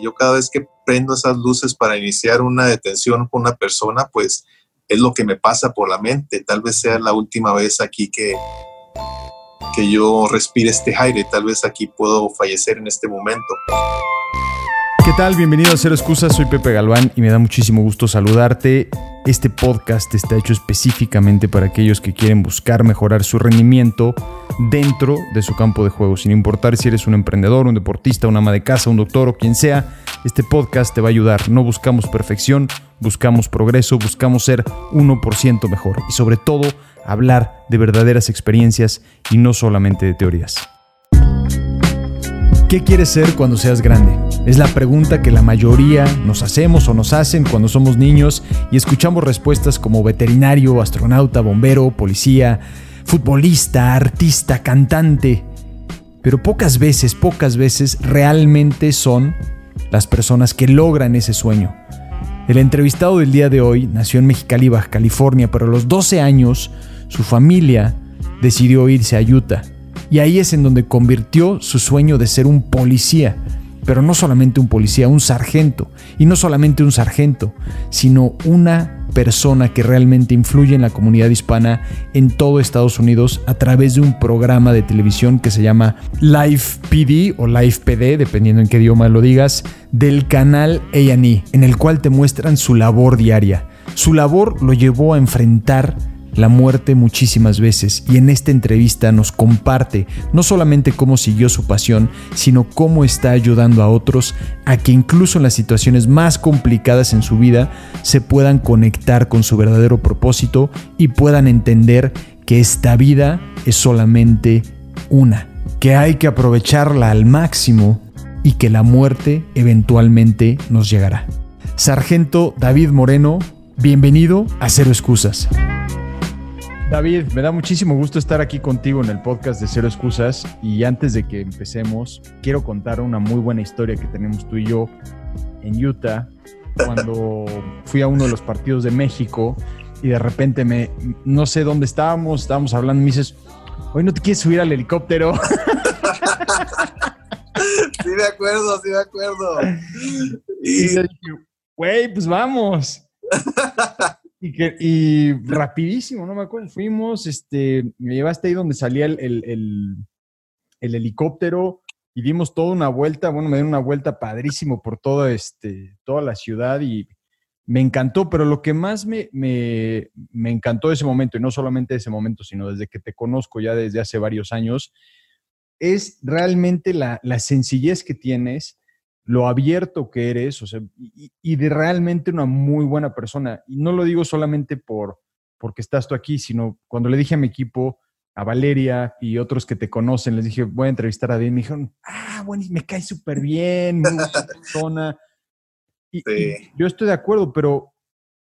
Yo cada vez que prendo esas luces para iniciar una detención con una persona, pues es lo que me pasa por la mente. Tal vez sea la última vez aquí que, que yo respire este aire. Tal vez aquí puedo fallecer en este momento. ¿Qué tal? Bienvenido a Cero Excusas, soy Pepe Galván y me da muchísimo gusto saludarte. Este podcast está hecho específicamente para aquellos que quieren buscar mejorar su rendimiento dentro de su campo de juego, sin importar si eres un emprendedor, un deportista, una ama de casa, un doctor o quien sea, este podcast te va a ayudar. No buscamos perfección, buscamos progreso, buscamos ser 1% mejor y sobre todo hablar de verdaderas experiencias y no solamente de teorías. ¿Qué quieres ser cuando seas grande? Es la pregunta que la mayoría nos hacemos o nos hacen cuando somos niños y escuchamos respuestas como veterinario, astronauta, bombero, policía, futbolista, artista, cantante. Pero pocas veces, pocas veces realmente son las personas que logran ese sueño. El entrevistado del día de hoy nació en Mexicali, Baja California, pero a los 12 años su familia decidió irse a Utah y ahí es en donde convirtió su sueño de ser un policía. Pero no solamente un policía, un sargento. Y no solamente un sargento, sino una persona que realmente influye en la comunidad hispana en todo Estados Unidos a través de un programa de televisión que se llama Live PD o Live PD, dependiendo en qué idioma lo digas, del canal A&E, en el cual te muestran su labor diaria. Su labor lo llevó a enfrentar la muerte muchísimas veces y en esta entrevista nos comparte no solamente cómo siguió su pasión, sino cómo está ayudando a otros a que incluso en las situaciones más complicadas en su vida se puedan conectar con su verdadero propósito y puedan entender que esta vida es solamente una, que hay que aprovecharla al máximo y que la muerte eventualmente nos llegará. Sargento David Moreno, bienvenido a Cero Excusas. David, me da muchísimo gusto estar aquí contigo en el podcast de Cero Excusas y antes de que empecemos, quiero contar una muy buena historia que tenemos tú y yo en Utah, cuando fui a uno de los partidos de México y de repente me, no sé dónde estábamos, estábamos hablando y me dices, hoy no te quieres subir al helicóptero. Sí, me acuerdo, sí, me acuerdo. Y yo dije, güey, pues vamos. Y, que, y rapidísimo, no me acuerdo, fuimos, este, me llevaste ahí donde salía el, el, el, helicóptero y dimos toda una vuelta, bueno, me dieron una vuelta padrísimo por toda, este, toda la ciudad y me encantó, pero lo que más me, me, me encantó ese momento, y no solamente ese momento, sino desde que te conozco ya desde hace varios años, es realmente la, la sencillez que tienes lo abierto que eres, o sea, y, de realmente una muy buena persona. Y no lo digo solamente por porque estás tú aquí, sino cuando le dije a mi equipo, a Valeria y otros que te conocen, les dije, voy a entrevistar a Dean, me dijeron, ah, bueno, me cae súper bien, muy persona. Y, yo estoy de acuerdo, pero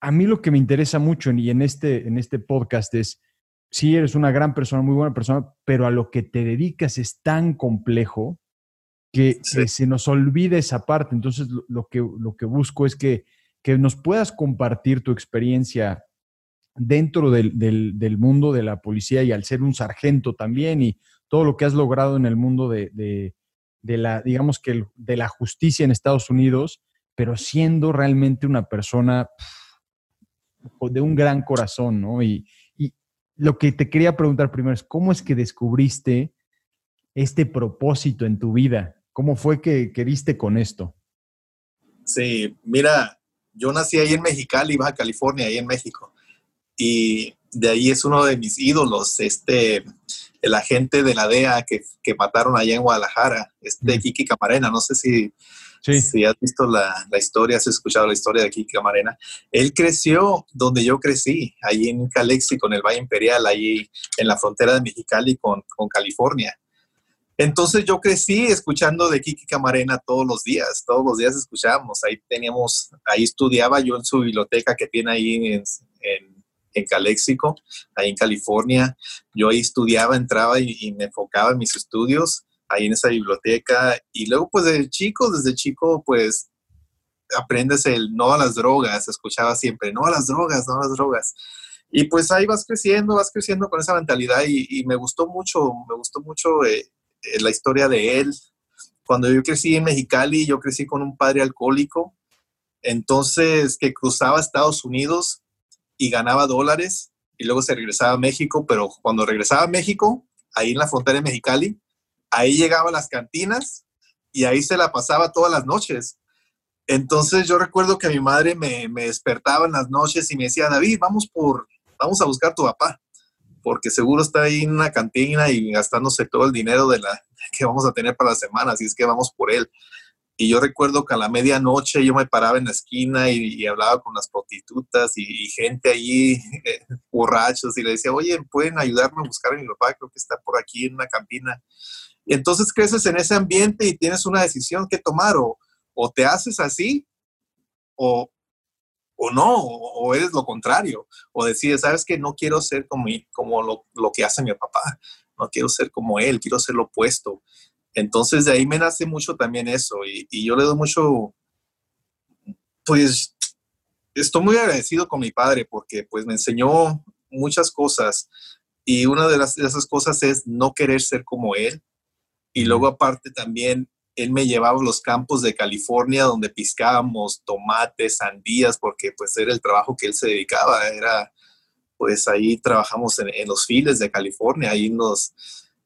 a mí lo que me interesa mucho y en este, en este podcast es, sí, eres una gran persona, muy buena persona, pero a lo que te dedicas es tan complejo que, se nos olvide esa parte. Entonces, lo, que, lo que busco es que, que, nos puedas compartir tu experiencia dentro del, del, mundo de la policía y al ser un sargento también y todo lo que has logrado en el mundo de, de, la, digamos que de la justicia en Estados Unidos, pero siendo realmente una persona de un gran corazón, ¿no? Y, y lo que te quería preguntar primero es, ¿cómo es que descubriste este propósito en tu vida? ¿Cómo fue que, que con esto? Sí, mira, yo nací ahí en Mexicali, Baja California, ahí en México. Y de ahí es uno de mis ídolos, este, el agente de la DEA que, que mataron allá en Guadalajara, este Kiki Camarena. No sé si, si has visto la, la, historia, has escuchado la historia de Kiki Camarena. Él creció donde yo crecí, ahí en Calexico, en el Valle Imperial, ahí en la frontera de Mexicali con, con California. Entonces yo crecí escuchando de Kiki Camarena todos los días, todos los días escuchábamos. Ahí teníamos, ahí estudiaba yo en su biblioteca que tiene ahí en, en, en Calexico, ahí en California. Yo ahí estudiaba, entraba y, me enfocaba en mis estudios ahí en esa biblioteca. Y luego pues desde chico, desde chico pues aprendes el no a las drogas, escuchaba siempre, no a las drogas, no a las drogas. Y pues ahí vas creciendo, vas creciendo con esa mentalidad y, me gustó mucho, me gustó mucho eh, la historia de él, Cuando yo crecí en Mexicali, yo crecí con un padre alcohólico, entonces que cruzaba Estados Unidos y ganaba dólares y luego se regresaba a México, pero cuando regresaba a México, ahí en la frontera de Mexicali, ahí llegaba a las cantinas y ahí se la pasaba todas las noches. Entonces yo recuerdo que mi madre me, me, despertaba en las noches y me decía, David, vamos por, vamos a buscar a tu papá, porque seguro está ahí en una cantina y gastándose todo el dinero de la, que vamos a tener para la semana, así es que vamos por él. Y yo recuerdo que a la medianoche yo me paraba en la esquina y, hablaba con las prostitutas y, gente allí, eh, borrachos, y le decía, oye, ¿pueden ayudarme a buscar a mi papá? Creo que está por aquí en una cantina. Y entonces creces en ese ambiente y tienes una decisión que tomar, o, o te haces así, o, o no, o, eres lo contrario, o decides, sabes que no quiero ser como, como lo, lo que hace mi papá, no quiero ser como él, quiero ser lo opuesto. Entonces de ahí me nace mucho también eso y, yo le doy mucho, pues estoy muy agradecido con mi padre porque pues me enseñó muchas cosas y una de, las, de esas cosas es no querer ser como él y luego aparte también él me llevaba a los campos de California donde piscábamos tomates, sandías, porque pues era el trabajo que él se dedicaba, era pues ahí trabajamos en, en los files de California, ahí nos,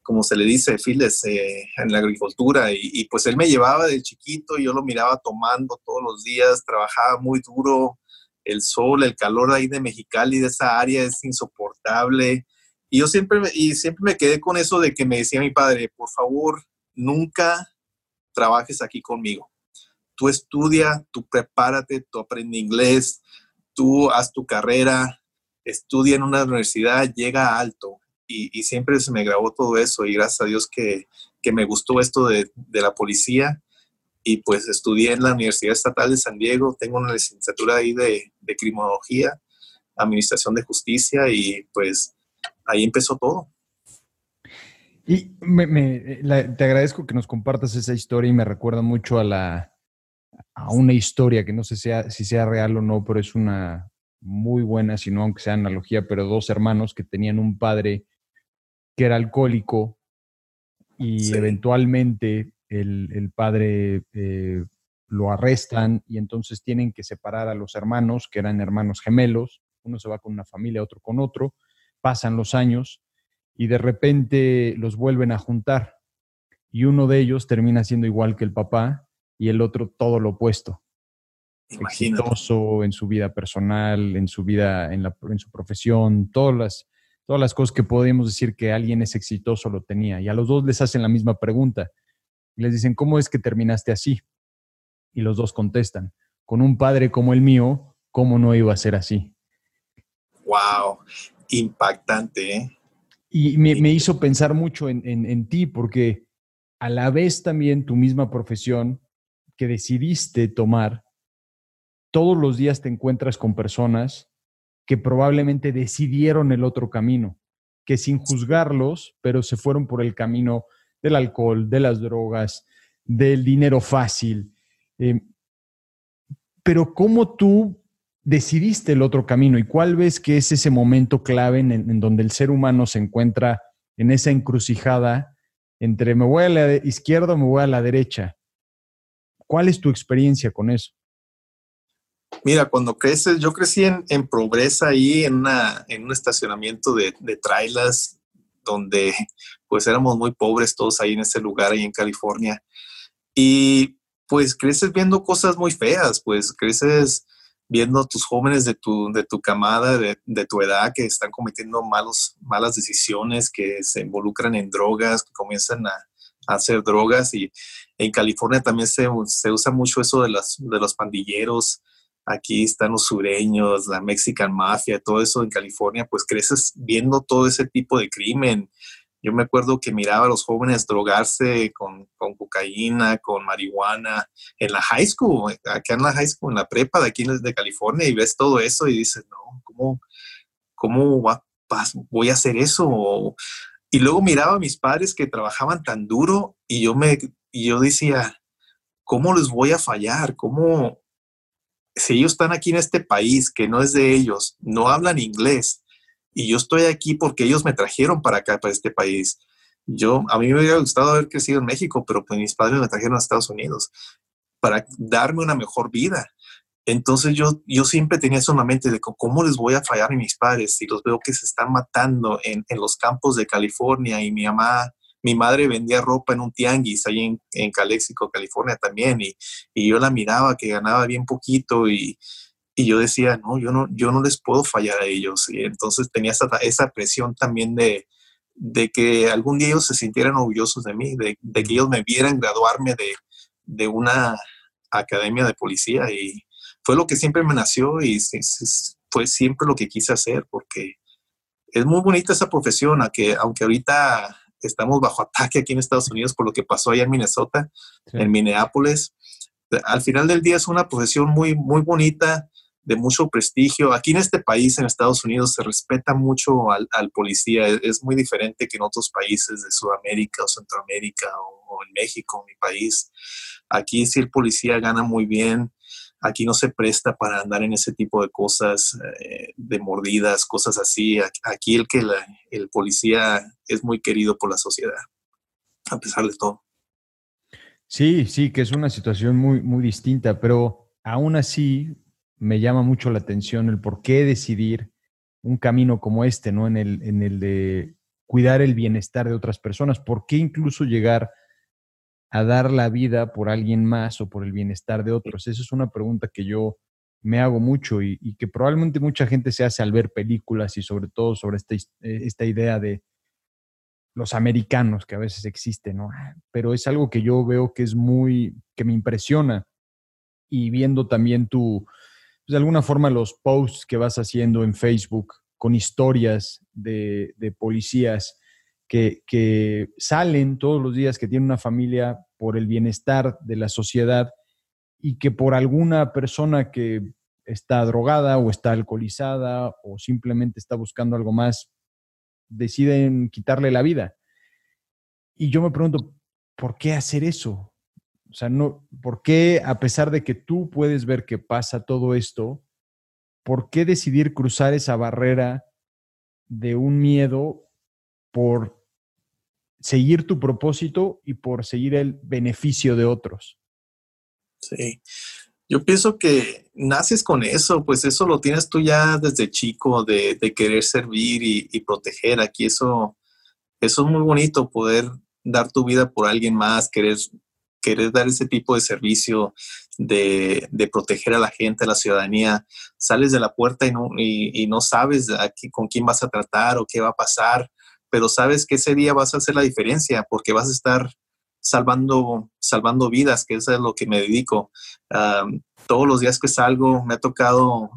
como se le dice, files eh, en la agricultura. Y, pues él me llevaba de chiquito y yo lo miraba tomando todos los días, trabajaba muy duro. El sol, el calor ahí de Mexicali, de esa área, es insoportable. Y yo siempre, y siempre me quedé con eso de que me decía mi padre, por favor, nunca trabajes aquí conmigo. Tú estudia, tú prepárate, tú aprende inglés, tú haz tu carrera, estudia en una universidad, llega alto y, siempre se me grabó todo eso y gracias a Dios que, que me gustó esto de, de, la policía y pues estudié en la Universidad Estatal de San Diego, tengo una licenciatura ahí de, de criminología, administración de justicia y pues ahí empezó todo. Y me, me, te agradezco que nos compartas esa historia y me recuerda mucho a la a una historia que no sé sea, si sea real o no, pero es una muy buena, si no aunque sea analogía, pero dos hermanos que tenían un padre que era alcohólico y eventualmente el, padre eh, lo arrestan y entonces tienen que separar a los hermanos, que eran hermanos gemelos, uno se va con una familia, otro con otro, pasan los años y de repente los vuelven a juntar y uno de ellos termina siendo igual que el papá y el otro todo lo opuesto. Exitoso en su vida personal, en su vida, en, la, en su profesión, todas las, todas las cosas que podemos decir que alguien es exitoso lo tenía. Y a los dos les hacen la misma pregunta. Y les dicen, ¿cómo es que terminaste así? Y los dos contestan, con un padre como el mío, ¿cómo no iba a ser así? ¡Wow! Impactante, ¿eh? Y me, hizo pensar mucho en, en ti, porque a la vez también tu misma profesión que decidiste tomar, todos los días te encuentras con personas que probablemente decidieron el otro camino, que sin juzgarlos, pero se fueron por el camino del alcohol, de las drogas, del dinero fácil. Eh, pero ¿cómo tú decidiste el otro camino y cuál ves que es ese momento clave en, en, donde el ser humano se encuentra en esa encrucijada entre me voy a la izquierda o me voy a la derecha? ¿Cuál es tu experiencia con eso? Mira, cuando creces, yo crecí en, en Progresa ahí en, una, en un estacionamiento de, de trailers donde pues éramos muy pobres todos ahí en ese lugar, ahí en California. Y pues creces viendo cosas muy feas, pues creces viendo a tus jóvenes de tu, de tu camada, de, de, tu edad, que están cometiendo malos, malas decisiones, que se involucran en drogas, que comienzan a, a hacer drogas. Y en California también se, se usa mucho eso de, las, de los pandilleros, aquí están los sureños, la Mexican Mafia, todo eso en California, pues creces viendo todo ese tipo de crimen. Yo me acuerdo que miraba a los jóvenes drogarse con, cocaína, con marihuana, en la high school, acá en la high school, en la prepa de aquí de California, y ves todo eso y dices, no, ¿cómo, cómo voy a hacer eso? Y luego miraba a mis padres que trabajaban tan duro y yo me y yo decía, ¿cómo les voy a fallar? ¿Cómo, si ellos están aquí en este país que no es de ellos, no hablan inglés, y yo estoy aquí porque ellos me trajeron para acá, para este país, Yo, a mí me hubiera gustado haber crecido en México, pero pues mis padres me trajeron a Estados Unidos para darme una mejor vida. Entonces yo, yo siempre tenía eso en la mente de cómo les voy a fallar a mis padres si los veo que se están matando en, en los campos de California y mi mamá, mi madre vendía ropa en un tianguis ahí en, en Calexico, California también y, y, yo la miraba que ganaba bien poquito y, y, yo decía, no, yo no, yo no les puedo fallar a ellos. Y entonces tenía esa, esa presión también de, de que algún día ellos se sintieran orgullosos de mí, de, de que ellos me vieran graduarme de, de una academia de policía y, fue lo que siempre me nació y fue siempre lo que quise hacer porque es muy bonita esa profesión, que, aunque ahorita estamos bajo ataque aquí en Estados Unidos por lo que pasó allá en Minnesota, en Minneapolis. Al final del día es una profesión muy, muy bonita, de mucho prestigio. Aquí en este país, en Estados Unidos, se respeta mucho al, policía. Es, muy diferente que en otros países de Sudamérica o Centroamérica o, o en México, mi país. Aquí sí el policía gana muy bien, aquí no se presta para andar en ese tipo de cosas, eh, de mordidas, cosas así. Aquí el que el policía es muy querido por la sociedad, a pesar de todo. Sí, sí, que es una situación muy, muy distinta, pero aún así me llama mucho la atención el por qué decidir un camino como este, ¿no? En el, en el de cuidar el bienestar de otras personas, ¿por qué incluso llegar a dar la vida por alguien más o por el bienestar de otros? Esa es una pregunta que yo me hago mucho y, que probablemente mucha gente se hace al ver películas y sobre todo sobre esta, eh, esta idea de los americanos que a veces existen, ¿no? Ah, pero es algo que yo veo que es muy, que me impresiona y viendo también tu, pues, de alguna forma los posts que vas haciendo en Facebook con historias de, de policías que, salen todos los días, que tienen una familia por el bienestar de la sociedad y que por alguna persona que está drogada o está alcoholizada o simplemente está buscando algo más, deciden quitarle la vida. Y yo me pregunto, ¿por qué hacer eso? O sea, no, ¿por qué a pesar de que tú puedes ver que pasa todo esto, ¿por qué decidir cruzar esa barrera de un miedo por seguir tu propósito y por seguir el beneficio de otros. Sí, yo pienso que naces con eso, pues eso lo tienes tú ya desde chico, de, querer servir y, proteger. Aquí eso, eso es muy bonito, poder dar tu vida por alguien más, querer, querer dar ese tipo de servicio, de, proteger a la gente, a la ciudadanía. Sales de la puerta y no, y no sabes aquí con quién vas a tratar o qué va a pasar pero sabes que ese día vas a hacer la diferencia porque vas a estar salvando, salvando vidas, que eso es lo que me dedico. todos los días que salgo me ha tocado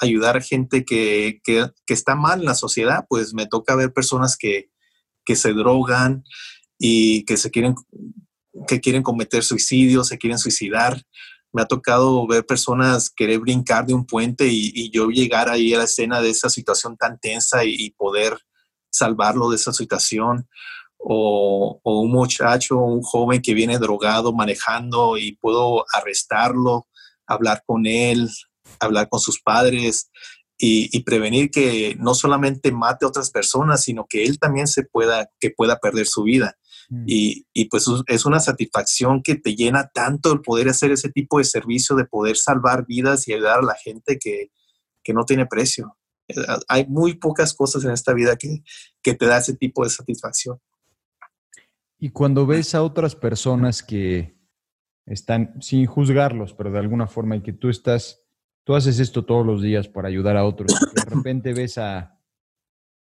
ayudar a gente que, que, que, está mal en la sociedad, pues me toca ver personas que, que se drogan y que se quieren, que quieren cometer suicidio, se quieren suicidar. Me ha tocado ver personas querer brincar de un puente y, yo llegar ahí a la escena de esa situación tan tensa y, y poder salvarlo de esa situación. O, un muchacho, un joven que viene drogado manejando y puedo arrestarlo, hablar con él, hablar con sus padres y, prevenir que no solamente mate a otras personas, sino que él también se pueda, que pueda perder su vida. Mm. Y, y, pues es una satisfacción que te llena tanto el poder hacer ese tipo de servicio, de poder salvar vidas y ayudar a la gente que, que no tiene precio. Eh, hay muy pocas cosas en esta vida que, que te da ese tipo de satisfacción. Y cuando ves a otras personas que están, sin juzgarlos, pero de alguna forma, y que tú estás, tú haces esto todos los días para ayudar a otros, y de repente ves a,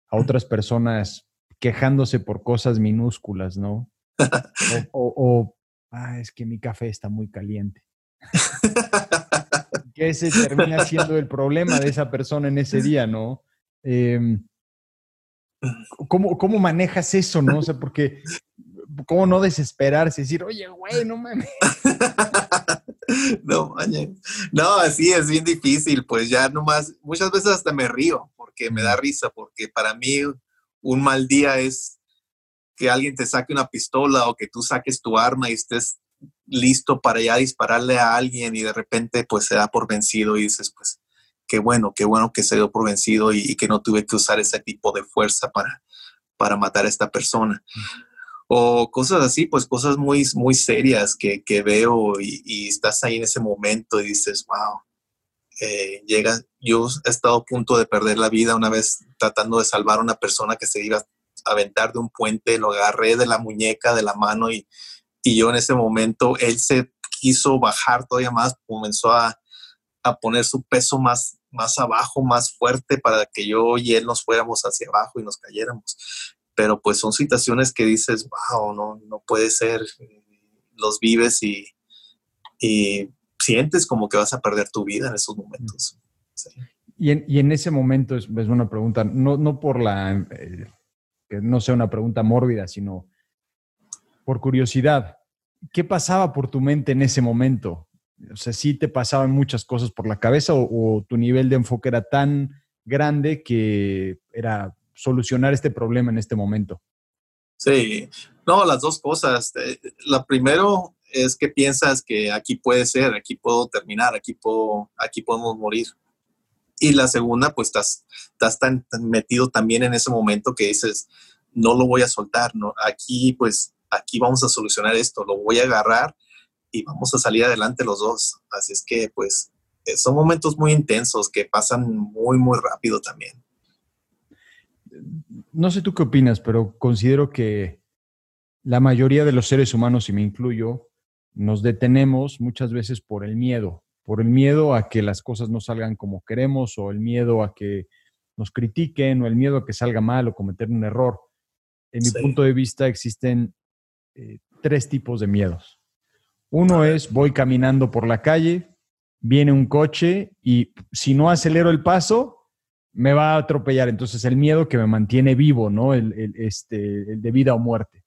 a otras personas quejándose por cosas minúsculas, ¿no? O, o, ah, es que mi café está muy caliente. que ese termina siendo el problema de esa persona en ese día, ¿no? Em, ¿cómo, ¿cómo, manejas eso, no? O sea, porque, ¿cómo no desesperarse? Decir, oye, güey, no mames. no mames. No, así es bien difícil, pues ya nomás, muchas veces hasta me río porque me da risa, porque para mí un mal día es que alguien te saque una pistola o que tú saques tu arma y estés listo para ya dispararle a alguien y de repente pues se da por vencido y dices pues qué bueno, qué bueno que se dio por vencido y, que no tuve que usar ese tipo de fuerza para, para matar a esta persona. o cosas así, pues cosas muy, muy serias que, que veo y, y, estás ahí en ese momento y dices, wow, eh, llega, yo he estado a punto de perder la vida una vez tratando de salvar a una persona que se iba a aventar de un puente, lo agarré de la muñeca, de la mano y, y yo en ese momento, él se quiso bajar todavía más, comenzó a, a poner su peso más, más abajo, más fuerte para que yo y él nos fuéramos hacia abajo y nos cayéramos. Pero pues son situaciones que dices, wow, no, no puede ser, los vives y, y sientes como que vas a perder tu vida en esos momentos. Y, en, y, en, ese momento es, es una pregunta, no, no por la, eh, que no sea una pregunta mórbida, sino por curiosidad, ¿qué pasaba por tu mente en ese momento? O sea, ¿sí te pasaban muchas cosas por la cabeza o, o tu nivel de enfoque era tan grande que era solucionar este problema en este momento? Sí, no, las dos cosas. Eh, la primero es que piensas que aquí puede ser, aquí puedo terminar, aquí, puedo, aquí podemos morir. Y la segunda, pues estás, estás tan, metido también en ese momento que dices, no lo voy a soltar, ¿no? Aquí, pues, aquí vamos a solucionar esto, lo voy a agarrar y vamos a salir adelante los dos. Así es que, pues, eh, son momentos muy intensos que pasan muy, muy rápido también no sé tú qué opinas, pero considero que la mayoría de los seres humanos, y me incluyo, nos detenemos muchas veces por el miedo, por el miedo a que las cosas no salgan como queremos o el miedo a que nos critiquen o el miedo a que salga mal o cometer un error. En mi punto de vista existen eh, tres tipos de miedos. Uno es voy caminando por la calle, viene un coche y si no acelero el paso, me va a atropellar. Entonces, el miedo que me mantiene vivo, ¿no? El, este, el de vida o muerte.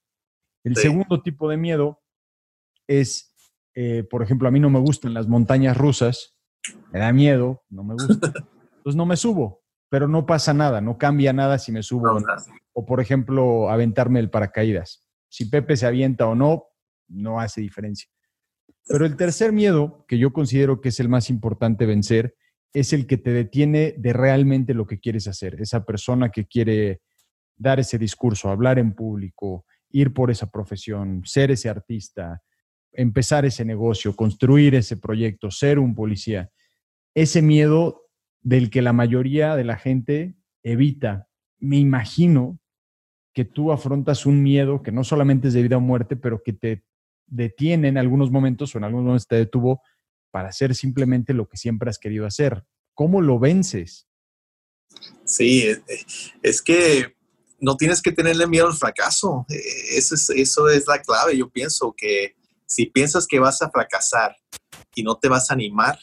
El segundo tipo de miedo es, eh, por ejemplo, a mí no me gustan las montañas rusas, me da miedo, no me gusta. Entonces no me subo, pero no pasa nada, no cambia nada si me subo. o, por ejemplo, aventarme el paracaídas. Si Pepe se avienta o no, no hace diferencia. Pero el tercer miedo, que yo considero que es el más importante vencer, es el que te detiene de realmente lo que quieres hacer. Esa persona que quiere dar ese discurso, hablar en público, ir por esa profesión, ser ese artista, empezar ese negocio, construir ese proyecto, ser un policía. Ese miedo del que la mayoría de la gente evita. Me imagino que tú afrontas un miedo que no solamente es de vida o muerte, pero que te detiene en algunos momentos o en algunos momentos te detuvo para hacer simplemente lo que siempre has querido hacer. ¿Cómo lo vences? Sí, eh, es que no tienes que tenerle miedo al fracaso. Eh, eso es, eso es la clave. Yo pienso que si piensas que vas a fracasar y no te vas a animar,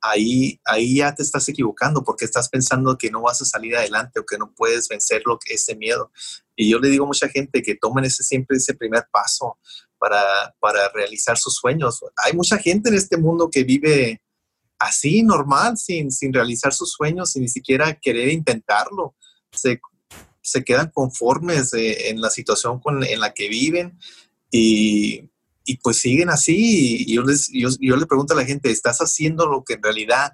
ahí, ahí ya te estás equivocando porque estás pensando que no vas a salir adelante o que no puedes vencer lo que, ese miedo. Y yo le digo a mucha gente que tomen ese, siempre ese primer paso para, realizar sus sueños. Hay mucha gente en este mundo que vive así, normal, sin, sin realizar sus sueños, sin ni siquiera querer intentarlo. Se, quedan conformes eh, en la situación en la que viven y, pues siguen así. Y yo, les, yo, yo le pregunto a la gente, ¿estás haciendo lo que en realidad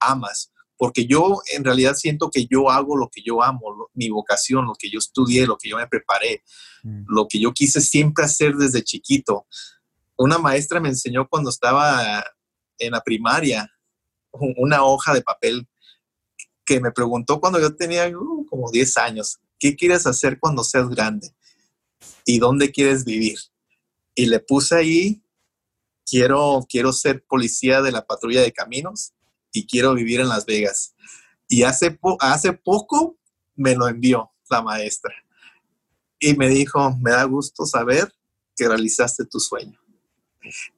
amas? porque yo en realidad siento que yo hago lo que yo amo, mi vocación, lo que yo estudié, lo que yo me preparé, mm. lo que yo quise siempre hacer desde chiquito. Una maestra me enseñó cuando estaba en la primaria una hoja de papel que me preguntó cuando yo tenía uh, como 10 años, ¿qué quieres hacer cuando seas grande? ¿Y dónde quieres vivir? Y le puse ahí, quiero, quiero ser policía de la patrulla de caminos y quiero vivir en Las Vegas. Y hace, hace poco me lo envió la maestra y me dijo, me da gusto saber que realizaste tu sueño.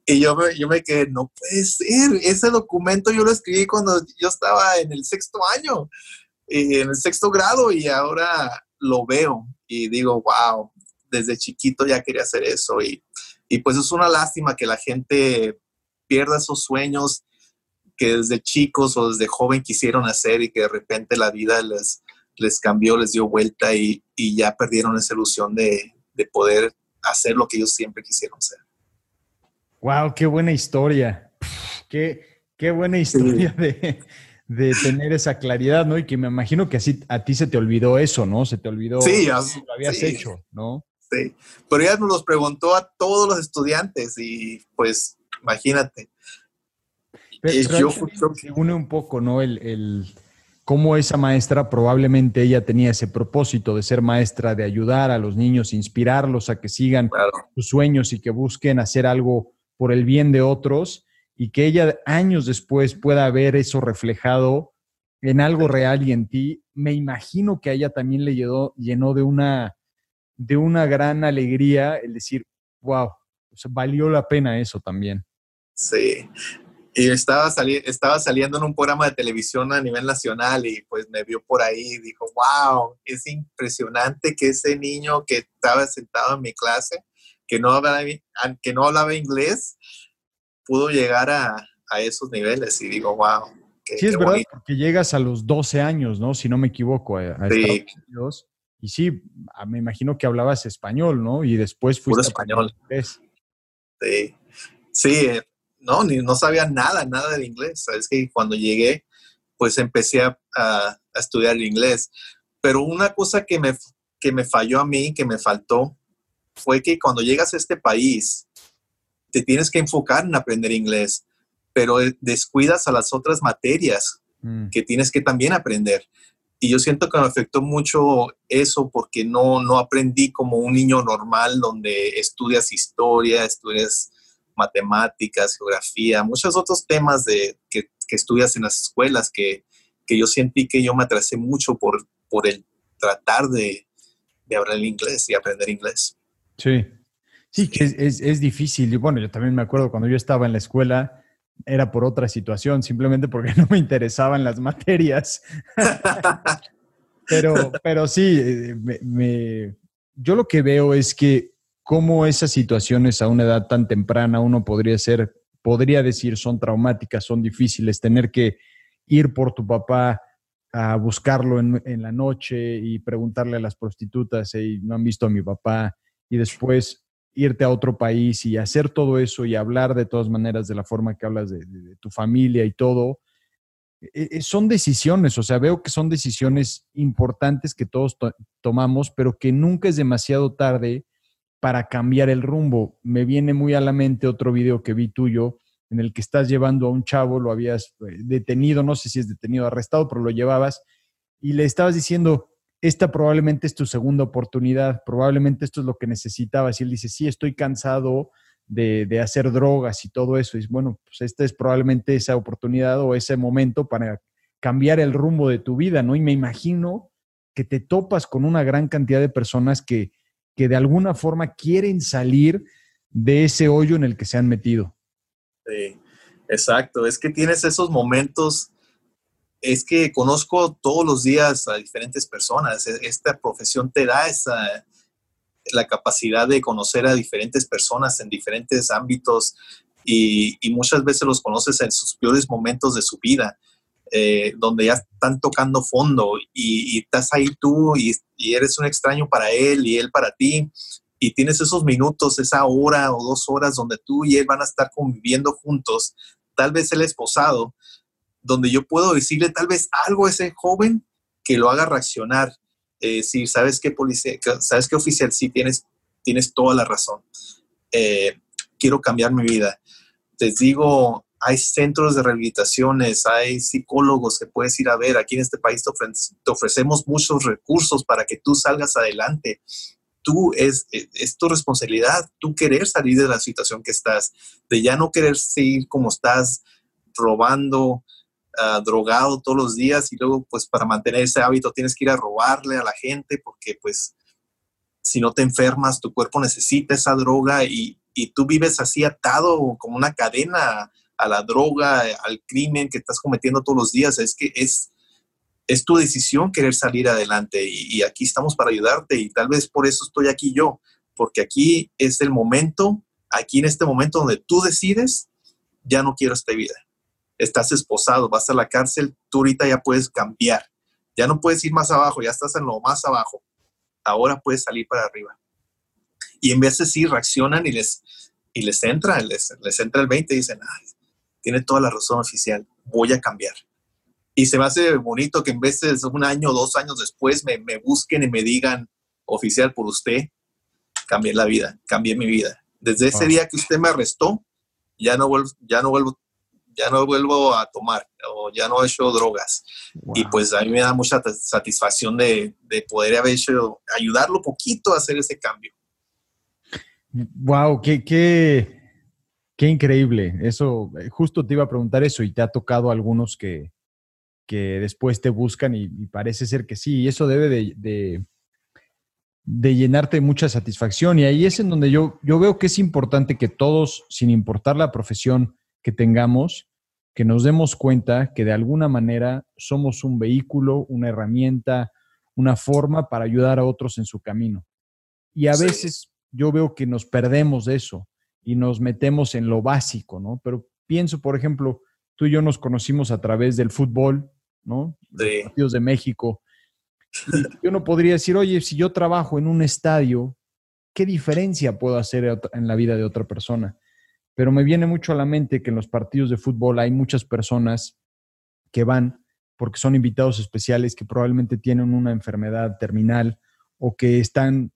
Y yo me, yo me quedé, no puede ser, ese documento yo lo escribí cuando yo estaba en el sexto año, en el sexto grado y ahora lo veo y digo, wow, desde chiquito ya quería hacer eso y, y pues es una lástima que la gente pierda esos sueños que desde chicos o desde joven quisieron hacer y que de repente la vida les, les cambió, les dio vuelta y, y ya perdieron esa ilusión de, de, poder hacer lo que ellos siempre quisieron hacer. ¡Wow! ¡Qué buena historia! ¡Qué, qué buena historia de, de, tener esa claridad, ¿no? Y que me imagino que así a ti se te olvidó eso, ¿no? Se te olvidó sí, lo habías hecho, ¿no? Pero ella nos los preguntó a todos los estudiantes y pues imagínate. Pero, se une un poco, ¿no? El, el, cómo esa maestra probablemente ella tenía ese propósito de ser maestra, de ayudar a los niños, inspirarlos a que sigan sus sueños y que busquen hacer algo por el bien de otros y que ella años después pueda ver eso reflejado en algo real y en ti, me imagino que a ella también le llenó, llenó de, una, de una gran alegría el decir, wow, valió la pena eso también. Sí, y estaba, estaba saliendo en un programa de televisión a nivel nacional y pues me vio por ahí y dijo, wow, es impresionante que ese niño que estaba sentado en mi clase, que no hablaba, que no hablaba inglés, pudo llegar a, a esos niveles y digo, wow. sí, es verdad, porque llegas a los 12 años, ¿no? Si no me equivoco, a, Estados Unidos. Y sí, me imagino que hablabas español, ¿no? Y después fuiste Puro español. Sí, sí, eh, no, ni, no sabía nada, nada de inglés. Sabes que cuando llegué, pues empecé a, a, estudiar inglés. Pero una cosa que me, que me falló a mí, que me faltó, fue que cuando llegas a este país, te tienes que enfocar en aprender inglés, pero descuidas a las otras materias mm. que tienes que también aprender. Y yo siento que me afectó mucho eso porque no, no aprendí como un niño normal donde estudias historia, estudias matemáticas, geografía, muchos otros temas de, que, estudias en las escuelas que, yo sentí que yo me atrasé mucho por, por el tratar de, hablar inglés y aprender inglés. Sí, sí, que es, es, difícil. Y bueno, yo también me acuerdo cuando yo estaba en la escuela, era por otra situación, simplemente porque no me interesaban las materias. pero, pero sí, eh, me, yo lo que veo es que cómo esas situaciones a una edad tan temprana uno podría ser, podría decir son traumáticas, son difíciles, tener que ir por tu papá a buscarlo en, la noche y preguntarle a las prostitutas, y no han visto a mi papá, y después irte a otro país y hacer todo eso y hablar de todas maneras de la forma que hablas de, tu familia y todo, e, e, son decisiones, o sea, veo que son decisiones importantes que todos tomamos, pero que nunca es demasiado tarde para cambiar el rumbo. Me viene muy a la mente otro video que vi tuyo en el que estás llevando a un chavo, lo habías eh, detenido, no sé si es detenido, arrestado, pero lo llevabas y le estabas diciendo, esta probablemente es tu segunda oportunidad, probablemente esto es lo que necesitabas. Y él dice, sí, estoy cansado de, de hacer drogas y todo eso. Y bueno, pues esta es probablemente esa oportunidad o ese momento para cambiar el rumbo de tu vida, ¿no? Y me imagino que te topas con una gran cantidad de personas que, que de alguna forma quieren salir de ese hoyo en el que se han metido. Sí, exacto. Es que tienes esos momentos, es que conozco todos los días a diferentes personas. E, esta profesión te da esa, la capacidad de conocer a diferentes personas en diferentes ámbitos y, y muchas veces los conoces en sus peores momentos de su vida. Eh, donde ya están tocando fondo y, estás ahí tú y, eres un extraño para él y él para ti y tienes esos minutos, esa hora o dos horas donde tú y él van a estar conviviendo juntos, tal vez el esposado, donde yo puedo decirle tal vez algo a ese joven que lo haga reaccionar. Eh, si sabes qué policía, sabes qué oficial, sí tienes, tienes toda la razón. Eh, quiero cambiar mi vida. Les digo, hay centros de rehabilitaciones, hay psicólogos que puedes ir a ver. Aquí en este país te, ofrecemos muchos recursos para que tú salgas adelante. Tú es, es, tu responsabilidad, tú querer salir de la situación que estás, de ya no querer seguir como estás, robando, ah, drogado todos los días y luego pues para mantener ese hábito tienes que ir a robarle a la gente porque pues si no te enfermas tu cuerpo necesita esa droga y, y tú vives así atado como una cadena a la droga, al crimen que estás cometiendo todos los días. Es que es, es tu decisión querer salir adelante y, aquí estamos para ayudarte y tal vez por eso estoy aquí yo, porque aquí es el momento, aquí en este momento donde tú decides, ya no quiero esta vida. Estás esposado, vas a la cárcel, tú ahorita ya puedes cambiar. Ya no puedes ir más abajo, ya estás en lo más abajo. Ahora puedes salir para arriba. Y en vez de sí reaccionan y les, y les entra, les, les entra el 20 y dicen, Ay, tiene toda la razón oficial, voy a cambiar. Y se me hace bonito que en vez de un año dos años después me, busquen y me digan, oficial, por usted, cambié la vida, cambié mi vida. Desde ese día que usted me arrestó, ya no vuelvo, ya no vuelvo, ya no vuelvo a tomar o ya no he hecho drogas. Y pues a mí me da mucha satisfacción de, poder haber hecho, ayudarlo poquito a hacer ese cambio. Wow, qué, qué, qué increíble. Eso, justo te iba a preguntar eso y te ha tocado algunos que, que después te buscan y, parece ser que sí. Y eso debe de, de, llenarte de mucha satisfacción. Y ahí es en donde yo, yo veo que es importante que todos, sin importar la profesión que tengamos, que nos demos cuenta que de alguna manera somos un vehículo, una herramienta, una forma para ayudar a otros en su camino. Y a veces yo veo que nos perdemos de eso y nos metemos en lo básico, ¿no? Pero pienso, por ejemplo, tú y yo nos conocimos a través del fútbol, ¿no? De partidos de México. yo no podría decir, oye, si yo trabajo en un estadio, ¿qué diferencia puedo hacer en la vida de otra persona? Pero me viene mucho a la mente que en los partidos de fútbol hay muchas personas que van porque son invitados especiales que probablemente tienen una enfermedad terminal o que están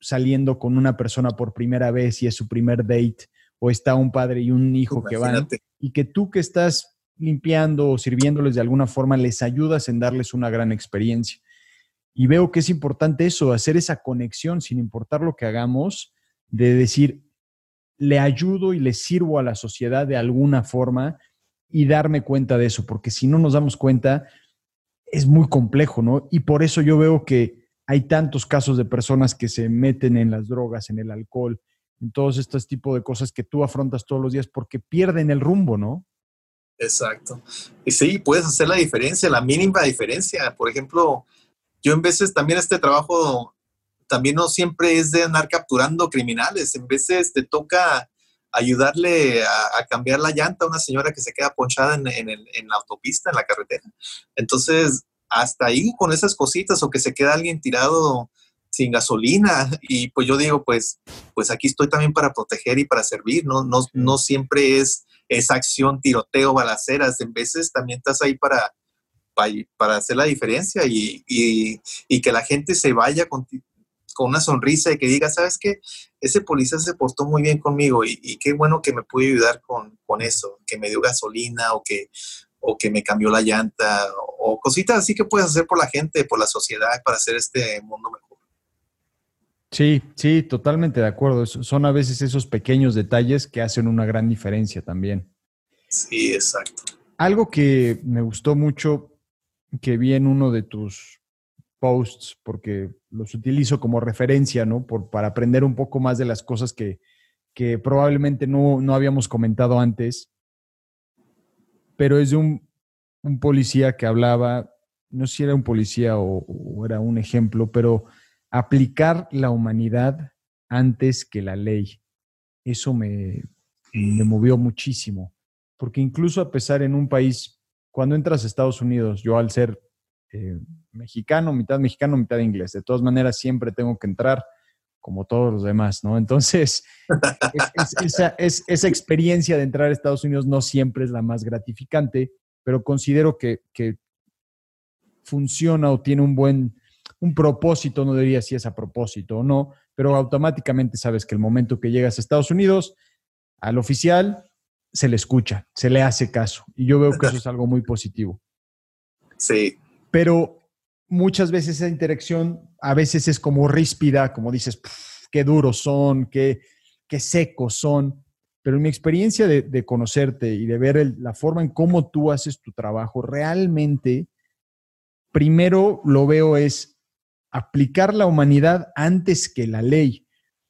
saliendo con una persona por primera vez y es su primer date, o está un padre y un hijo que van, y que tú que estás limpiando o sirviéndoles de alguna forma, les ayudas en darles una gran experiencia. Y veo que es importante eso, hacer esa conexión sin importar lo que hagamos, de decir, le ayudo y le sirvo a la sociedad de alguna forma y darme cuenta de eso, porque si no nos damos cuenta, es muy complejo, ¿no? Y por eso yo veo que hay tantos casos de personas que se meten en las drogas, en el alcohol, en todos estos tipos de cosas que tú afrontas todos los días porque pierden el rumbo, ¿no? Exacto. Y sí, puedes hacer la diferencia, la mínima diferencia. Por ejemplo, yo en veces también este trabajo también no siempre es de andar capturando criminales, en veces te toca ayudarle a, cambiar la llanta a una señora que se queda ponchada en, la autopista, en la carretera. Entonces, hasta ahí con esas cositas o que se queda alguien tirado sin gasolina y pues yo digo pues pues aquí estoy también para proteger y para servir no no, no siempre es esa acción tiroteo balaceras en veces también estás ahí para para, hacer la diferencia y, y, que la gente se vaya con, con una sonrisa y que diga, ¿sabes qué? Ese policía se portó muy bien conmigo y, qué bueno que me pudo ayudar con, eso, que me dio gasolina o que, o que me cambió la llanta o cositas así que puedes hacer por la gente, por la sociedad, para hacer este mundo mejor. Sí, sí, totalmente de acuerdo. Son a veces esos pequeños detalles que hacen una gran diferencia también. Sí, exacto. Algo que me gustó mucho, que vi en uno de tus posts, porque los utilizo como referencia, ¿no? Por, para aprender un poco más de las cosas que, probablemente no, habíamos comentado antes. Pero es de un, policía que hablaba, no sé si era un policía o, era un ejemplo, pero aplicar la humanidad antes que la ley. Eso me, me movió muchísimo, porque incluso a pesar en un país, cuando entras a Estados Unidos, yo al ser eh, mexicano, mitad mexicano, mitad inglés. De todas maneras, siempre tengo que entrar como todos los demás, ¿no? Entonces, es, esa, experiencia de entrar a Estados Unidos no siempre es la más gratificante, pero considero que, funciona o tiene un buen, un propósito, no diría si es a propósito o no, pero automáticamente sabes que el momento que llegas a Estados Unidos, al oficial se le escucha, se le hace caso. Y yo veo que eso es algo muy positivo. Sí, pero muchas veces esa interacción a veces es como ríspida, como dices, qué duros son, qué, qué secos son. Pero en mi experiencia de, conocerte y de ver la forma en cómo tú haces tu trabajo, realmente, primero lo veo es aplicar la humanidad antes que la ley.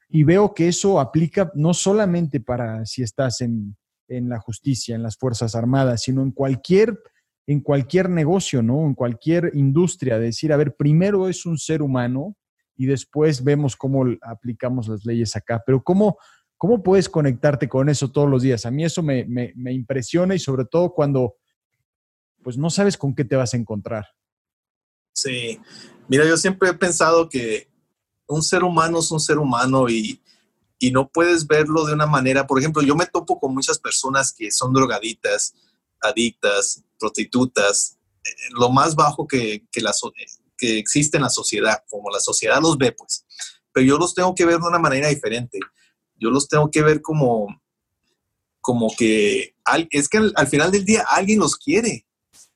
Y veo que eso aplica no solamente para si estás en, en la justicia, en las Fuerzas Armadas, sino en cualquier en cualquier negocio, ¿no? En cualquier industria, decir, a ver, primero es un ser humano y después vemos cómo aplicamos las leyes acá. Pero ¿cómo, cómo puedes conectarte con eso todos los días? A mí eso me, me impresiona y sobre todo cuando pues no sabes con qué te vas a encontrar. Sí, mira, yo siempre he pensado que un ser humano es un ser humano y, y no puedes verlo de una manera, por ejemplo, yo me topo con muchas personas que son drogaditas, adictas, prostitutas, eh, lo más bajo que, la, que existe en la sociedad, como la sociedad los ve, pues. pero yo los tengo que ver de una manera diferente. Yo los tengo que ver como, como que es que al, final del día alguien los quiere.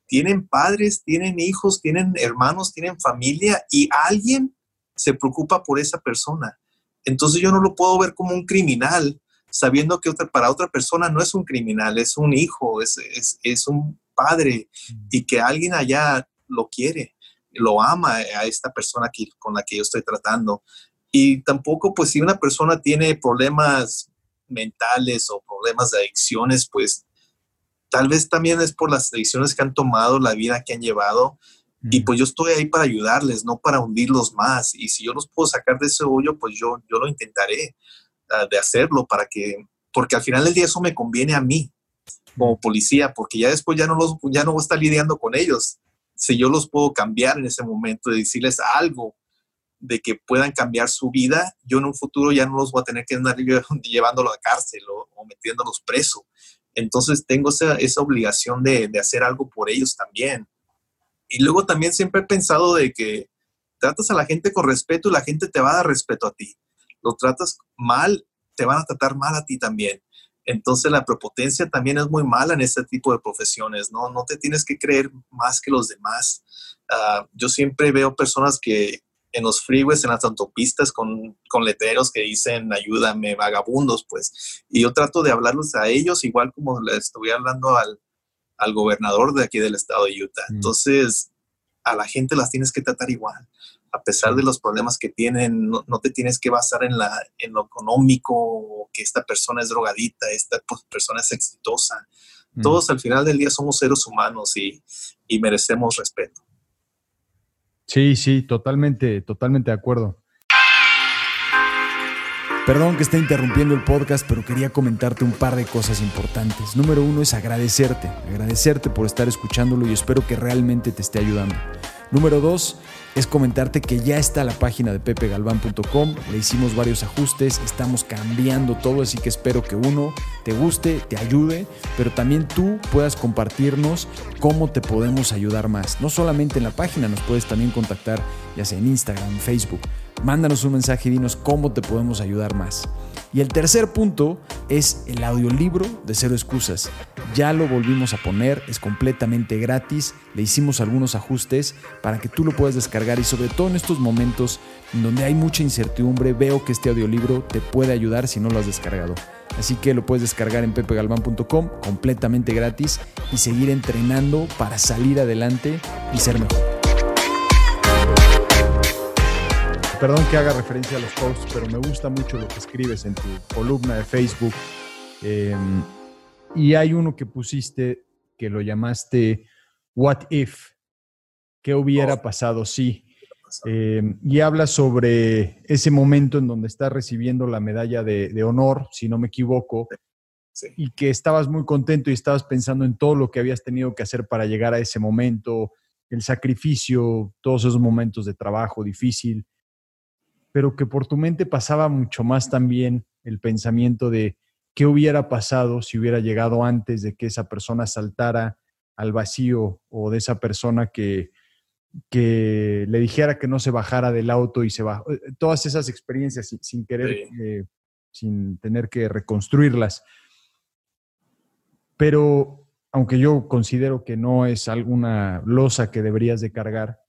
Tienen padres, tienen hijos, tienen hermanos, tienen familia y alguien se preocupa por esa persona. Entonces yo no lo puedo ver como un criminal, sabiendo que para otra persona no es un criminal, es un hijo, es, es un padre y que alguien allá lo quiere, lo ama a esta persona que, con la que yo estoy tratando. Y tampoco, pues si una persona tiene problemas mentales o problemas de adicciones, pues tal vez también es por las decisiones que han tomado, la vida que han llevado. Y pues yo estoy ahí para ayudarles, no para hundirlos más. Y si yo los puedo sacar de ese hoyo, pues yo, yo lo intentaré de hacerlo para que, porque al final del día eso me conviene a mí como policía, porque ya después ya no, los, ya no voy a estar lidiando con ellos. Si yo los puedo cambiar en ese momento, de decirles algo de que puedan cambiar su vida, yo en un futuro ya no los voy a tener que andar llevándolo a cárcel o, metiéndolos preso. Entonces tengo esa, esa obligación de, de, hacer algo por ellos también. Y luego también siempre he pensado de que tratas a la gente con respeto y la gente te va a dar respeto a ti. Lo tratas mal, te van a tratar mal a ti también. Entonces la prepotencia también es muy mala en este tipo de profesiones, ¿no? No te tienes que creer más que los demás. Ah, yo siempre veo personas que en los freeways, en las autopistas, con, con letreros que dicen ayúdame, vagabundos, pues. Y yo trato de hablarles a ellos igual como les estoy hablando al, al gobernador de aquí del estado de Utah. Mm. Entonces, a la gente las tienes que tratar igual a pesar de los problemas que tienen, no, te tienes que basar en, la, en lo económico, que esta persona es drogadita, esta pues, persona es exitosa. Mm. Todos al final del día somos seres humanos y, y merecemos respeto. Sí, sí, totalmente, totalmente de acuerdo. Perdón que esté interrumpiendo el podcast, pero quería comentarte un par de cosas importantes. Número uno es agradecerte, agradecerte por estar escuchándolo y espero que realmente te esté ayudando. Número dos es comentarte que ya está la página de pepegalván.com, le hicimos varios ajustes, estamos cambiando todo, así que espero que uno te guste, te ayude, pero también tú puedas compartirnos cómo te podemos ayudar más. No solamente en la página, nos puedes también contactar ya sea en Instagram, Facebook mándanos un mensaje y dinos cómo te podemos ayudar más. Y el tercer punto es el audiolibro de Cero Excusas. Ya lo volvimos a poner, es completamente gratis, le hicimos algunos ajustes para que tú lo puedas descargar y sobre todo en estos momentos donde hay mucha incertidumbre, veo que este audiolibro te puede ayudar si no lo has descargado. Así que lo puedes descargar en pepegalvan.com completamente gratis y seguir entrenando para salir adelante y ser mejor. Perdón que haga referencia a los posts, pero me gusta mucho lo que escribes en tu columna de Facebook. Em, y hay uno que pusiste que lo llamaste What If? ¿Qué hubiera oh. pasado si? Em, y habla sobre ese momento en donde estás recibiendo la medalla de, honor, si no me equivoco, y que estabas muy contento y estabas pensando en todo lo que habías tenido que hacer para llegar a ese momento, el sacrificio, todos esos momentos de trabajo difícil pero que por tu mente pasaba mucho más también el pensamiento de qué hubiera pasado si hubiera llegado antes de que esa persona saltara al vacío o de esa persona que, que le dijera que no se bajara del auto y se bajó. Eh, todas esas experiencias sin, querer, eh, sin tener que reconstruirlas. Pero aunque yo considero que no es alguna losa que deberías de cargar,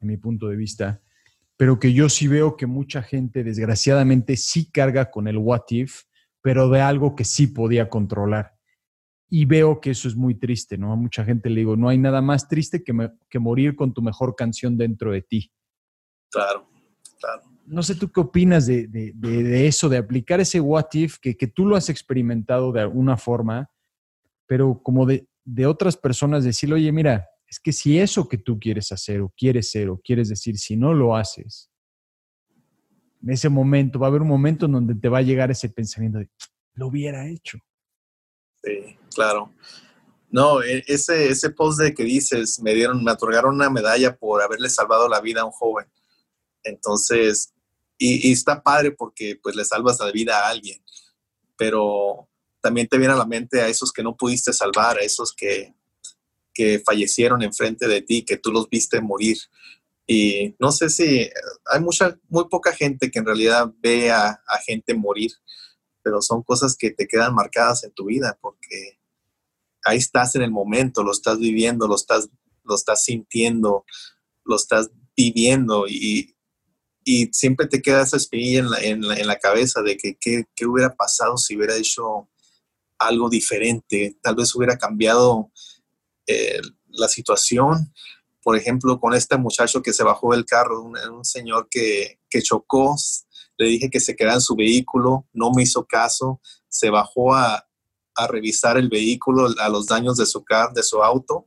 en mi punto de vista, pero que yo sí veo que mucha gente desgraciadamente sí carga con el what if, pero de algo que sí podía controlar. Y veo que eso es muy triste, ¿no? A mucha gente le digo, no hay nada más triste que, que morir con tu mejor canción dentro de ti. Claro, claro. No sé tú qué opinas de, de, de, eso, de aplicar ese what if, que, que, tú lo has experimentado de alguna forma, pero como de, de otras personas decirle, oye, mira, es que si eso que tú quieres hacer o quieres ser o quieres decir, si no lo haces, en ese momento va a haber un momento en donde te va a llegar ese pensamiento de, lo hubiera hecho. Sí, claro. No, e, ese, ese post de que dices, me dieron, me otorgaron una medalla por haberle salvado la vida a un joven. Entonces, y, y, está padre porque pues le salvas la vida a alguien, pero también te viene a la mente a esos que no pudiste salvar, a esos que, que fallecieron enfrente de ti, que tú los viste morir. Y no sé si hay mucha, muy poca gente que en realidad ve a, gente morir, pero son cosas que te quedan marcadas en tu vida porque ahí estás en el momento, lo estás viviendo, lo estás, lo estás sintiendo, lo estás viviendo y, y siempre te queda esa espinilla en la, en la, cabeza de que qué hubiera pasado si hubiera hecho algo diferente, tal vez hubiera cambiado eh, la situación. Por ejemplo, con este muchacho que se bajó del carro, un, señor que, chocó, le dije que se quedara en su vehículo, no me hizo caso, se bajó a, revisar el vehículo, a los daños de su, car, de su auto.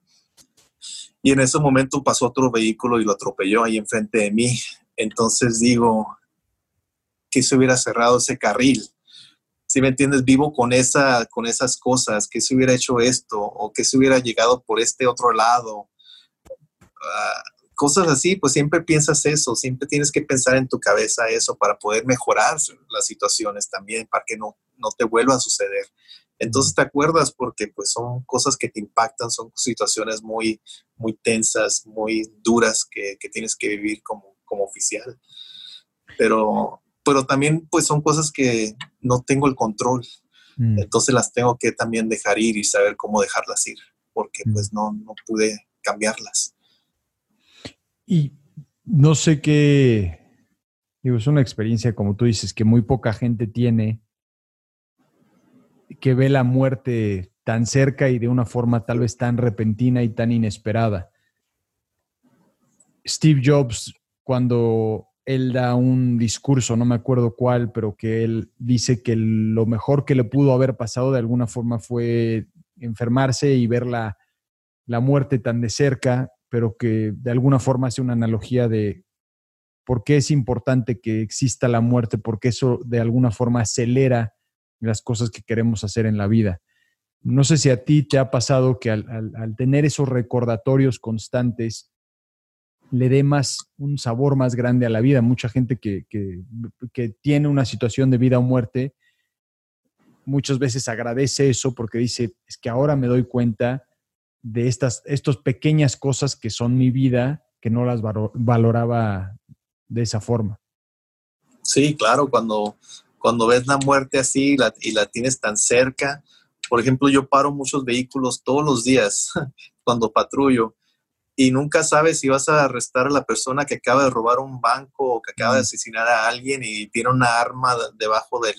Y en ese momento pasó otro vehículo y lo atropelló ahí enfrente de mí. Entonces digo, que se hubiera cerrado ese carril si me entiendes, vivo con, esa, con esas cosas, que se hubiera hecho esto o que se hubiera llegado por este otro lado. Ah, cosas así, pues siempre piensas eso, siempre tienes que pensar en tu cabeza eso para poder mejorar las situaciones también, para que no, no te vuelva a suceder. Entonces te acuerdas porque pues son cosas que te impactan, son situaciones muy, muy tensas, muy duras que, que tienes que vivir como, como oficial. Pero pero también pues son cosas que no tengo el control. Mm. Entonces las tengo que también dejar ir y saber cómo dejarlas ir, porque mm. pues no, no pude cambiarlas. Y no sé qué, digo, es una experiencia, como tú dices, que muy poca gente tiene, que ve la muerte tan cerca y de una forma tal vez tan repentina y tan inesperada. Steve Jobs, cuando él da un discurso, no me acuerdo cuál, pero que él dice que lo mejor que le pudo haber pasado de alguna forma fue enfermarse y ver la, muerte tan de cerca, pero que de alguna forma hace una analogía de por qué es importante que exista la muerte, porque eso de alguna forma acelera las cosas que queremos hacer en la vida. No sé si a ti te ha pasado que al tener esos recordatorios constantes, le dé más, un sabor más grande a la vida. Mucha gente que, tiene una situación de vida o muerte, muchas veces agradece eso porque dice, es que ahora me doy cuenta de estas estos pequeñas cosas que son mi vida, que no las valoraba de esa forma. Sí, claro, cuando, cuando ves la muerte así y la tienes tan cerca, por ejemplo, yo paro muchos vehículos todos los días cuando patrullo y nunca sabes si vas a arrestar a la persona que acaba de robar un banco o que acaba de asesinar a alguien y tiene una arma debajo del,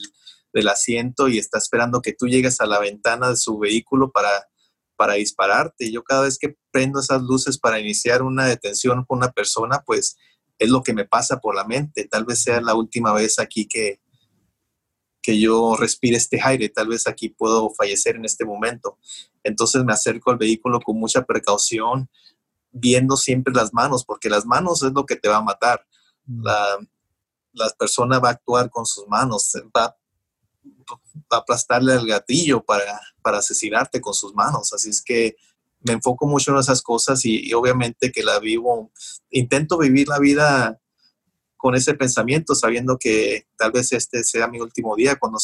asiento y está esperando que tú llegues a la ventana de su vehículo para, para dispararte. Yo cada vez que prendo esas luces para iniciar una detención con una persona, pues es lo que me pasa por la mente. Tal vez sea la última vez aquí que, que yo respire este aire, tal vez aquí puedo fallecer en este momento. Entonces me acerco al vehículo con mucha precaución, viendo siempre las manos, porque las manos es lo que te va a matar. Mm. La, persona va a actuar con sus manos, va, va a aplastarle el gatillo para, para, asesinarte con sus manos. Así es que me enfoco mucho en esas cosas y obviamente que la vivo, intento vivir la vida con ese pensamiento, sabiendo que tal vez este sea mi último día. Cuando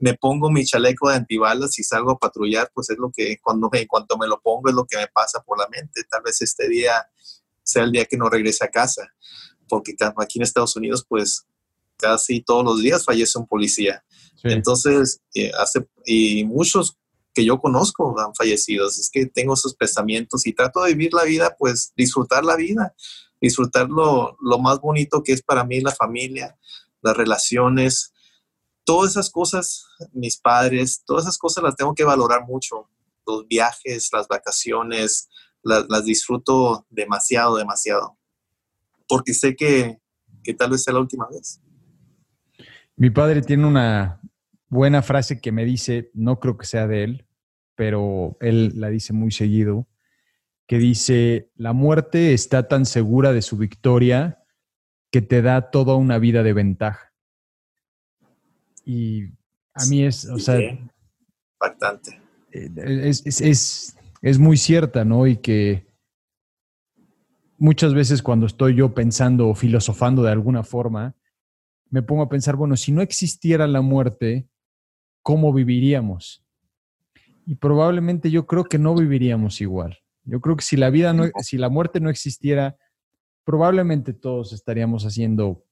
me pongo mi chaleco de antibalas y salgo a patrullar, pues es lo que cuando me, cuando me lo pongo es lo que me pasa por la mente. Tal vez este día sea el día que no regrese a casa, porque aquí en Estados Unidos, pues casi todos los días fallece un policía. Entonces, eh, hace, y muchos que yo conozco han fallecido. Es que tengo esos pensamientos y trato de vivir la vida, pues disfrutar la vida disfrutar lo, más bonito que es para mí la familia, las relaciones, todas esas cosas, mis padres, todas esas cosas las tengo que valorar mucho. Los viajes, las vacaciones, las, disfruto demasiado, demasiado. Porque sé que, que tal vez sea la última vez. Mi padre tiene una buena frase que me dice, no creo que sea de él, pero él la dice muy seguido, que dice, la muerte está tan segura de su victoria que te da toda una vida de ventaja. Y a mí es, o sea... Impactante. Eh, es, es muy cierta, ¿no? Y que muchas veces cuando estoy yo pensando o filosofando de alguna forma, me pongo a pensar, bueno, si no existiera la muerte, ¿cómo viviríamos? Y probablemente yo creo que no viviríamos igual. Yo creo que si la vida no, si la muerte no existiera, probablemente todos estaríamos haciendo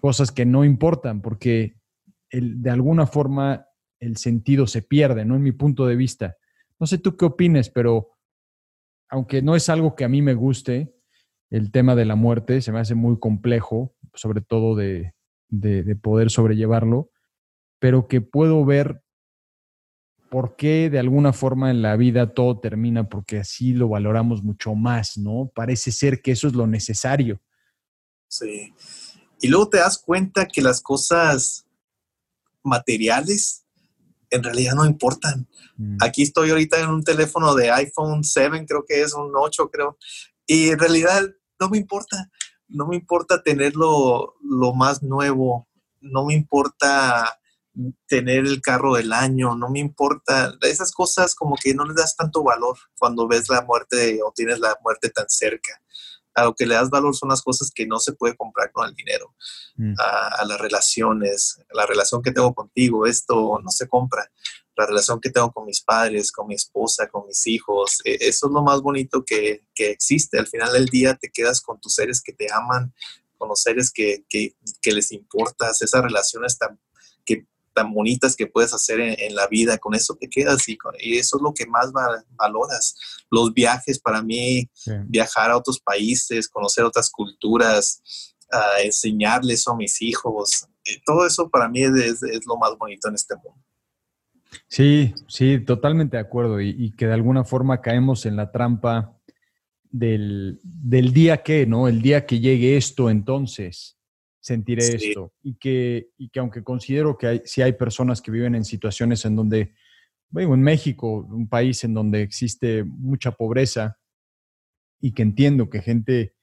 cosas que no importan porque de alguna forma el sentido se pierde, ¿no? En mi punto de vista. No sé tú qué opines, pero aunque no es algo que a mí me guste, el tema de la muerte se me hace muy complejo, sobre todo de, de poder sobrellevarlo, pero que puedo ver por qué de alguna forma en la vida todo termina porque así lo valoramos mucho más, ¿no? Parece ser que eso es lo necesario. Sí. Y luego te das cuenta que las cosas materiales en realidad no importan. Mm. Aquí estoy ahorita en un teléfono de iPhone 7, creo que es un 8, creo. Y en realidad no me importa. No me importa tenerlo lo más nuevo. No me importa tener el carro del año, no me importa. Esas cosas como que no le das tanto valor cuando ves la muerte o tienes la muerte tan cerca. A lo que le das valor son las cosas que no se puede comprar con el dinero, mm. a, las relaciones, la relación que tengo contigo, esto no se compra. La relación que tengo con mis padres, con mi esposa, con mis hijos, e, eso es lo más bonito que, que existe. Al final del día te quedas con tus seres que te aman, con los seres que, que, que les importas, esas relaciones tan, tan bonitas que puedes hacer en, la vida, con eso te quedas y, y, eso es lo que más valoras. Los viajes para mí, viajar a otros países, conocer otras culturas, enseñarles a mis hijos, eh, todo eso para mí es, lo más bonito en este mundo. Sí, sí, totalmente de acuerdo y, y que de alguna forma caemos en la trampa del, del día que, ¿no? El día que llegue esto, entonces sentiré esto. Y que, y que aunque considero que hay, si hay personas que viven en situaciones en donde, bueno, en México, un país en donde existe mucha pobreza y que entiendo que gente,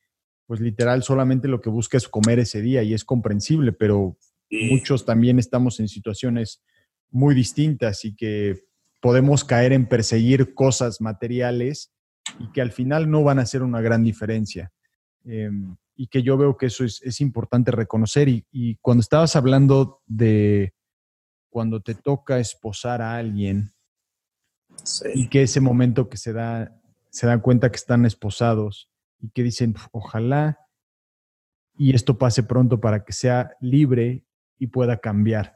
pues literal, solamente lo que busca es comer ese día y es comprensible, pero muchos también estamos en situaciones muy distintas y que podemos caer en perseguir cosas materiales y que al final no van a hacer una gran diferencia. Em, y que yo veo que eso es, importante reconocer. Y, cuando estabas hablando de cuando te toca esposar a alguien y que ese momento que se da, se dan cuenta que están esposados y que dicen, ojalá y esto pase pronto para que sea libre y pueda cambiar.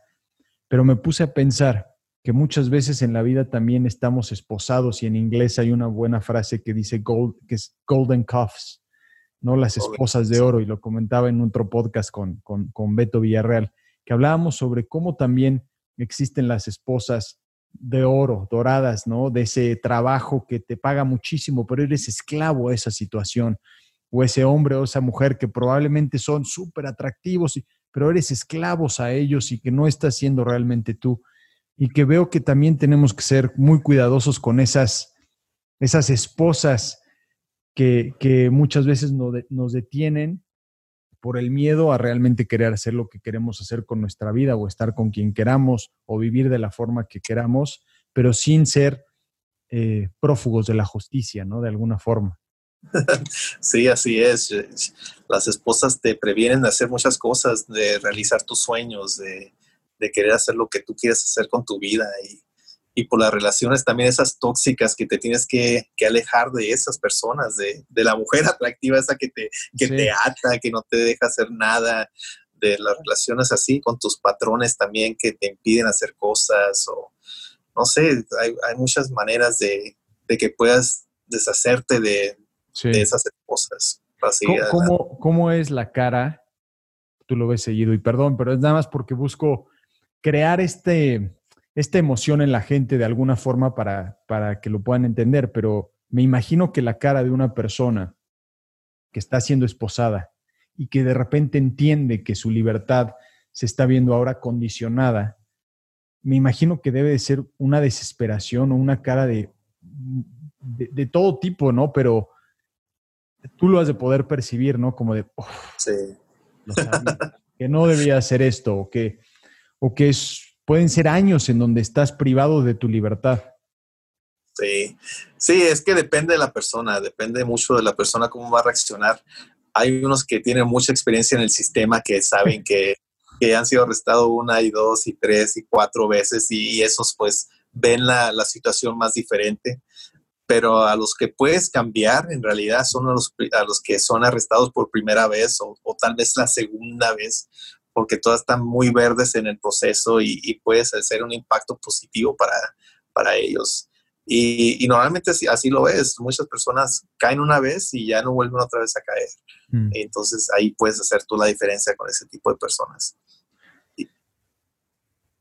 Pero me puse a pensar que muchas veces en la vida también estamos esposados y en inglés hay una buena frase que dice gold, que es golden cuffs, ¿no? Las esposas de oro, y lo comentaba en otro podcast con, con, Beto Villarreal, que hablábamos sobre cómo también existen las esposas de oro, doradas, ¿no? De ese trabajo que te paga muchísimo, pero eres esclavo a esa situación, o ese hombre o esa mujer que probablemente son súper atractivos, pero eres esclavos a ellos y que no estás siendo realmente tú. Y que veo que también tenemos que ser muy cuidadosos con esas, esas esposas que, muchas veces nos detienen por el miedo a realmente querer hacer lo que queremos hacer con nuestra vida o estar con quien queramos o vivir de la forma que queramos, pero sin ser eh, prófugos de la justicia, ¿no? De alguna forma. Sí, así es. Las esposas te previenen de hacer muchas cosas, de realizar tus sueños, de, de querer hacer lo que tú quieres hacer con tu vida. Y, y por las relaciones también esas tóxicas que te tienes que, alejar de esas personas, de, la mujer atractiva esa que, te, que te ata, que no te deja hacer nada, de las relaciones así con tus patrones también que te impiden hacer cosas o no sé, hay, muchas maneras de, que puedas deshacerte de, esas cosas. ¿Cómo, ¿Cómo es la cara? Tú lo ves seguido y perdón, pero es nada más porque busco crear este esta emoción en la gente de alguna forma para, para que lo puedan entender, pero me imagino que la cara de una persona que está siendo esposada y que de repente entiende que su libertad se está viendo ahora condicionada, me imagino que debe de ser una desesperación o una cara de, de, todo tipo, ¿no? Pero tú lo has de poder percibir, ¿no? Como de, sí. que no debía hacer esto, o que, o que es pueden ser años en donde estás privado de tu libertad. Sí, sí, es que depende de la persona, depende mucho de la persona cómo va a reaccionar. Hay unos que tienen mucha experiencia en el sistema que saben que, han sido arrestados una y dos y tres y cuatro veces y, esos pues ven la, situación más diferente. pero a los que puedes cambiar en realidad son a los, a los que son arrestados por primera vez o, tal vez la segunda vez, porque todas están muy verdes en el proceso y, puedes hacer un impacto positivo para, para ellos. Y, normalmente así, así, lo ves, muchas personas caen una vez y ya no vuelven otra vez a caer. Mm. Entonces ahí puedes hacer tú la diferencia con ese tipo de personas.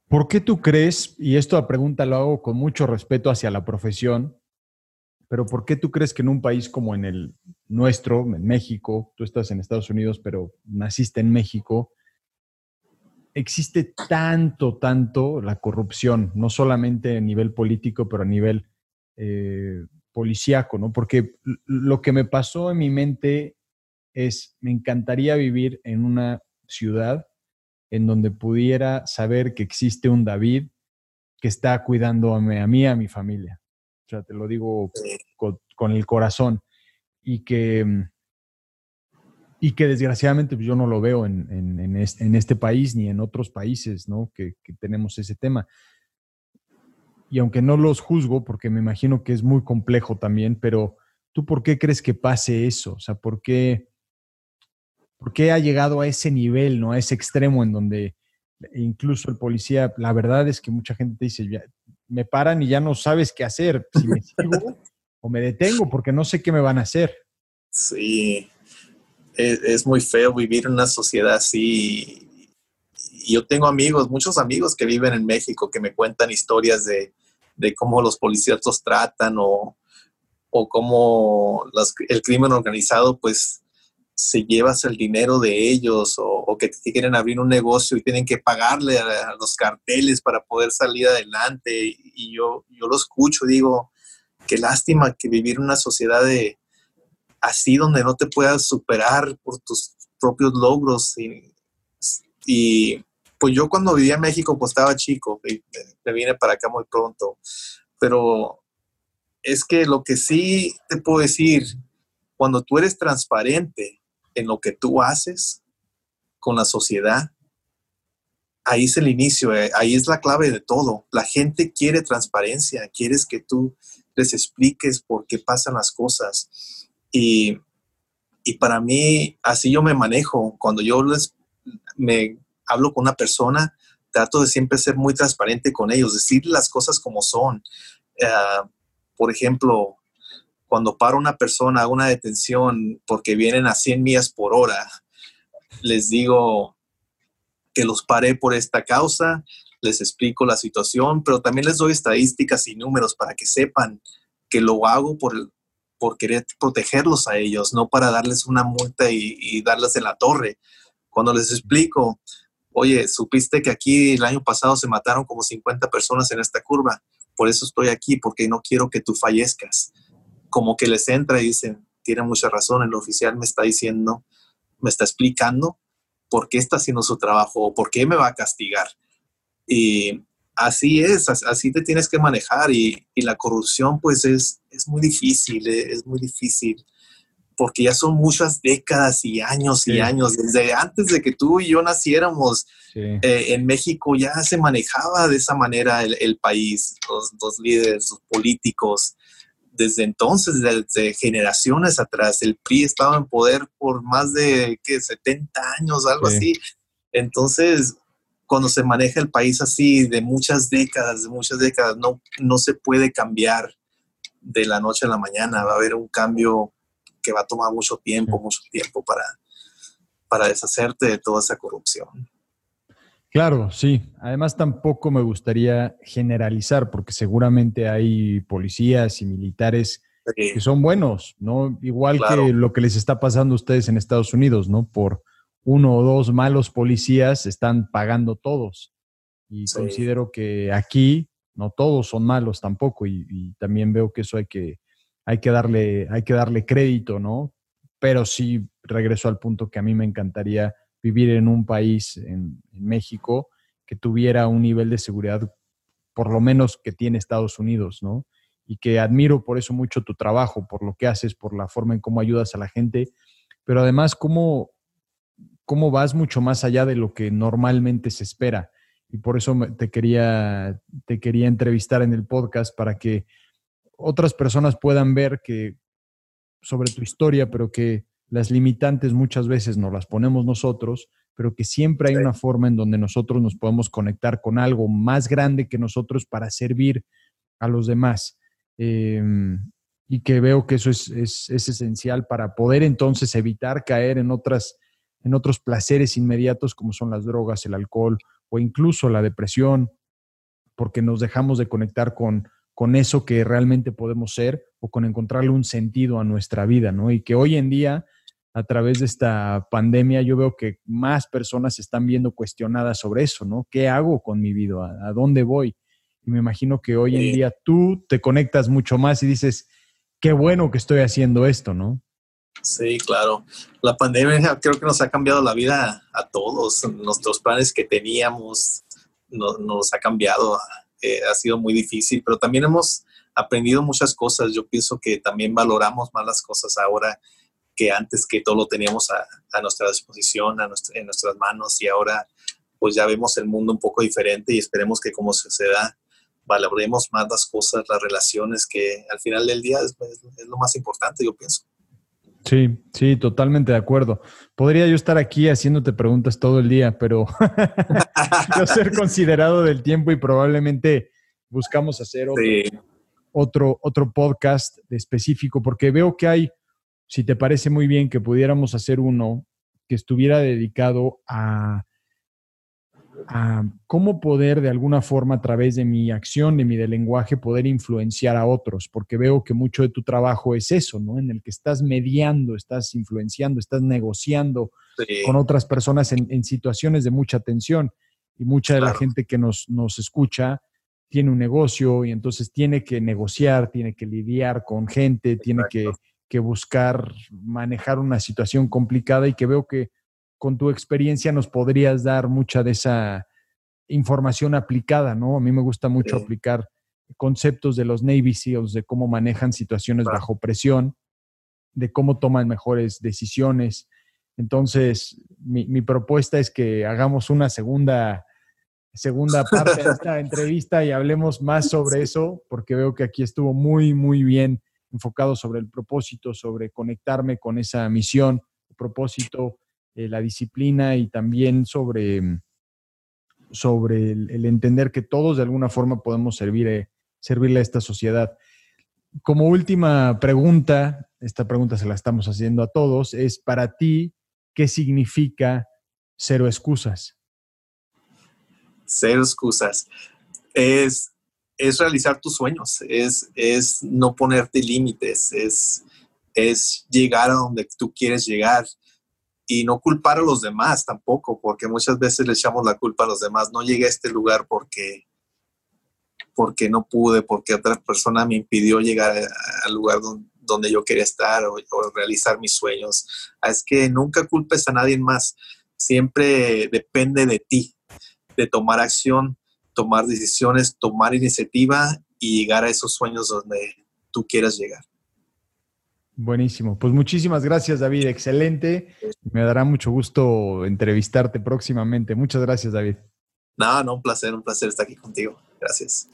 ¿Por qué tú crees, y esto la pregunta lo hago con mucho respeto hacia la profesión, pero ¿por qué tú crees que en un país como en el nuestro, en México, tú estás en Estados Unidos, pero naciste en México, existe tanto, tanto la corrupción, no solamente a nivel político, pero a nivel eh, policíaco, ¿no? Porque lo que me pasó en mi mente es, me encantaría vivir en una ciudad en donde pudiera saber que existe un David que está cuidando a mí, a, mi familia. O sea, te lo digo con, el corazón. Y que, mm, y que desgraciadamente pues, yo no lo veo en, este, país ni en otros países, ¿no? Que, que, tenemos ese tema. Y aunque no los juzgo, porque me imagino que es muy complejo también, pero ¿tú por qué crees que pase eso? O sea, ¿por qué, ¿Por qué ha llegado a ese nivel, ¿no? a ese extremo en donde incluso el policía, la verdad es que mucha gente te dice, me paran y ya no sabes qué hacer, si me sigo o me detengo porque no sé qué me van a hacer. Sí, es, muy feo vivir en una sociedad así. Y yo tengo amigos, muchos amigos que viven en México que me cuentan historias de, cómo los policías los tratan o, o cómo el crimen organizado pues se llevas el dinero de ellos o, que quieren abrir un negocio y tienen que pagarle a, los carteles para poder salir adelante. Y yo, yo lo escucho, digo, qué lástima que vivir en una sociedad de, así donde no te puedas superar por tus propios logros. Y, pues yo cuando vivía en México, pues estaba chico, y me vine para acá muy pronto. Pero es que lo que sí te puedo decir, cuando tú eres transparente, en lo que tú haces con la sociedad, ahí es el inicio, eh, ahí es la clave de todo. La gente quiere transparencia, quieres que tú les expliques por qué pasan las cosas. Y, para mí, así yo me manejo. Cuando yo les, me hablo con una persona, trato de siempre ser muy transparente con ellos, decir las cosas como son. Ah, por ejemplo, cuando para una persona a una detención porque vienen a 100 millas por hora, les digo que los paré por esta causa, les explico la situación, pero también les doy estadísticas y números para que sepan que lo hago por, por querer protegerlos a ellos, no para darles una multa y, y darles en la torre. Cuando les explico, oye, supiste que aquí el año pasado se mataron como 50 personas en esta curva, por eso estoy aquí, porque no quiero que tú fallezcas como que les entra y dicen, tiene mucha razón, el oficial me está diciendo, me está explicando por qué está haciendo su trabajo por qué me va a castigar. Y así es, así te tienes que manejar y, la corrupción pues es, es muy difícil, eh, es muy difícil porque ya son muchas décadas y años y años, desde antes de que tú y yo naciéramos, eh, en México ya se manejaba de esa manera el, país, los, los, líderes, los políticos, desde entonces, desde generaciones atrás, el PRI estaba en poder por más de ¿qué, 70 años, algo así. Entonces, cuando se maneja el país así, de muchas décadas, de muchas décadas, no, no se puede cambiar de la noche a la mañana. Va a haber un cambio que va a tomar mucho tiempo, mucho tiempo para, para deshacerte de toda esa corrupción. Claro, sí. Además tampoco me gustaría generalizar porque seguramente hay policías y militares que son buenos, ¿no? Igual que lo que les está pasando a ustedes en Estados Unidos, ¿no? Por uno o dos malos policías están pagando todos. Y considero que aquí no todos son malos tampoco y, y, también veo que eso hay que, hay que, darle, hay que darle crédito, ¿no? Pero sí regreso al punto que a mí me encantaría vivir en un país, en, México, que tuviera un nivel de seguridad por lo menos que tiene Estados Unidos, ¿no? Y que admiro por eso mucho tu trabajo, por lo que haces, por la forma en cómo ayudas a la gente, pero además cómo, cómo vas mucho más allá de lo que normalmente se espera. Y por eso te quería, te quería entrevistar en el podcast para que otras personas puedan ver que sobre tu historia, pero que las limitantes muchas veces nos las ponemos nosotros, pero que siempre hay una forma en donde nosotros nos podemos conectar con algo más grande que nosotros para servir a los demás. Em, y que veo que eso es, es, esencial para poder entonces evitar caer en, otras, en otros placeres inmediatos como son las drogas, el alcohol o incluso la depresión, porque nos dejamos de conectar con, con eso que realmente podemos ser o con encontrarle un sentido a nuestra vida, ¿no? Y que hoy en día, a través de esta pandemia, yo veo que más personas están viendo cuestionadas sobre eso, ¿no? ¿Qué hago con mi vida? ¿A dónde voy? Y me imagino que hoy en día tú te conectas mucho más y dices, qué bueno que estoy haciendo esto, ¿no? Sí, claro. La pandemia creo que nos ha cambiado la vida a todos. Nuestros planes que teníamos nos ha cambiado. Eh, ha sido muy difícil, pero también hemos aprendido muchas cosas. Yo pienso que también valoramos más las cosas ahora que antes que todo lo teníamos a, nuestra disposición, a en nuestras manos y ahora pues ya vemos el mundo un poco diferente y esperemos que como se da valoremos más las cosas, las relaciones, que al final del día es, lo más importante, yo pienso. Sí, sí, totalmente de acuerdo. Podría yo estar aquí haciéndote preguntas todo el día, pero no ser considerado del tiempo y probablemente buscamos hacer otro, otro, podcast específico, porque veo que hay, si te parece muy bien, que pudiéramos hacer uno que estuviera dedicado a a cómo poder de alguna forma a través de mi acción, de mi lenguaje, poder influenciar a otros, porque veo que mucho de tu trabajo es eso, ¿no? En el que estás mediando, estás influenciando, estás negociando con otras personas en, situaciones de mucha tensión. Y mucha de la gente que nos, nos escucha tiene un negocio y entonces tiene que negociar, tiene que lidiar con gente, tiene que, que buscar manejar una situación complicada y que veo que con tu experiencia nos podrías dar mucha de esa información aplicada, ¿no? A mí me gusta mucho aplicar conceptos de los Navy SEALs, de cómo manejan situaciones bajo presión, de cómo toman mejores decisiones. Entonces, mi, propuesta es que hagamos una segunda, segunda parte de esta entrevista y hablemos más sobre eso, porque veo que aquí estuvo muy, muy bien enfocado sobre el propósito, sobre conectarme con esa misión, propósito, eh, la disciplina y también sobre, mm, sobre el, entender que todos de alguna forma podemos servir, eh, servirle a esta sociedad. Como última pregunta, esta pregunta se la estamos haciendo a todos, es para ti, ¿qué significa cero excusas? Cero excusas. Es, es realizar tus sueños, es, es no ponerte límites, es, es llegar a donde tú quieres llegar y no culpar a los demás tampoco, porque muchas veces le echamos la culpa a los demás. No llegué a este lugar porque, porque no pude, porque otra persona me impidió llegar al lugar donde, yo quería estar o, realizar mis sueños. Ah, es que nunca culpes a nadie más. Siempre depende de ti, de tomar acción, tomar decisiones, tomar iniciativa y llegar a esos sueños donde tú quieras llegar. Buenísimo. Pues muchísimas gracias, David. Excelente. Me dará mucho gusto entrevistarte próximamente. Muchas gracias, David. No, no, un placer, un placer estar aquí contigo. Gracias.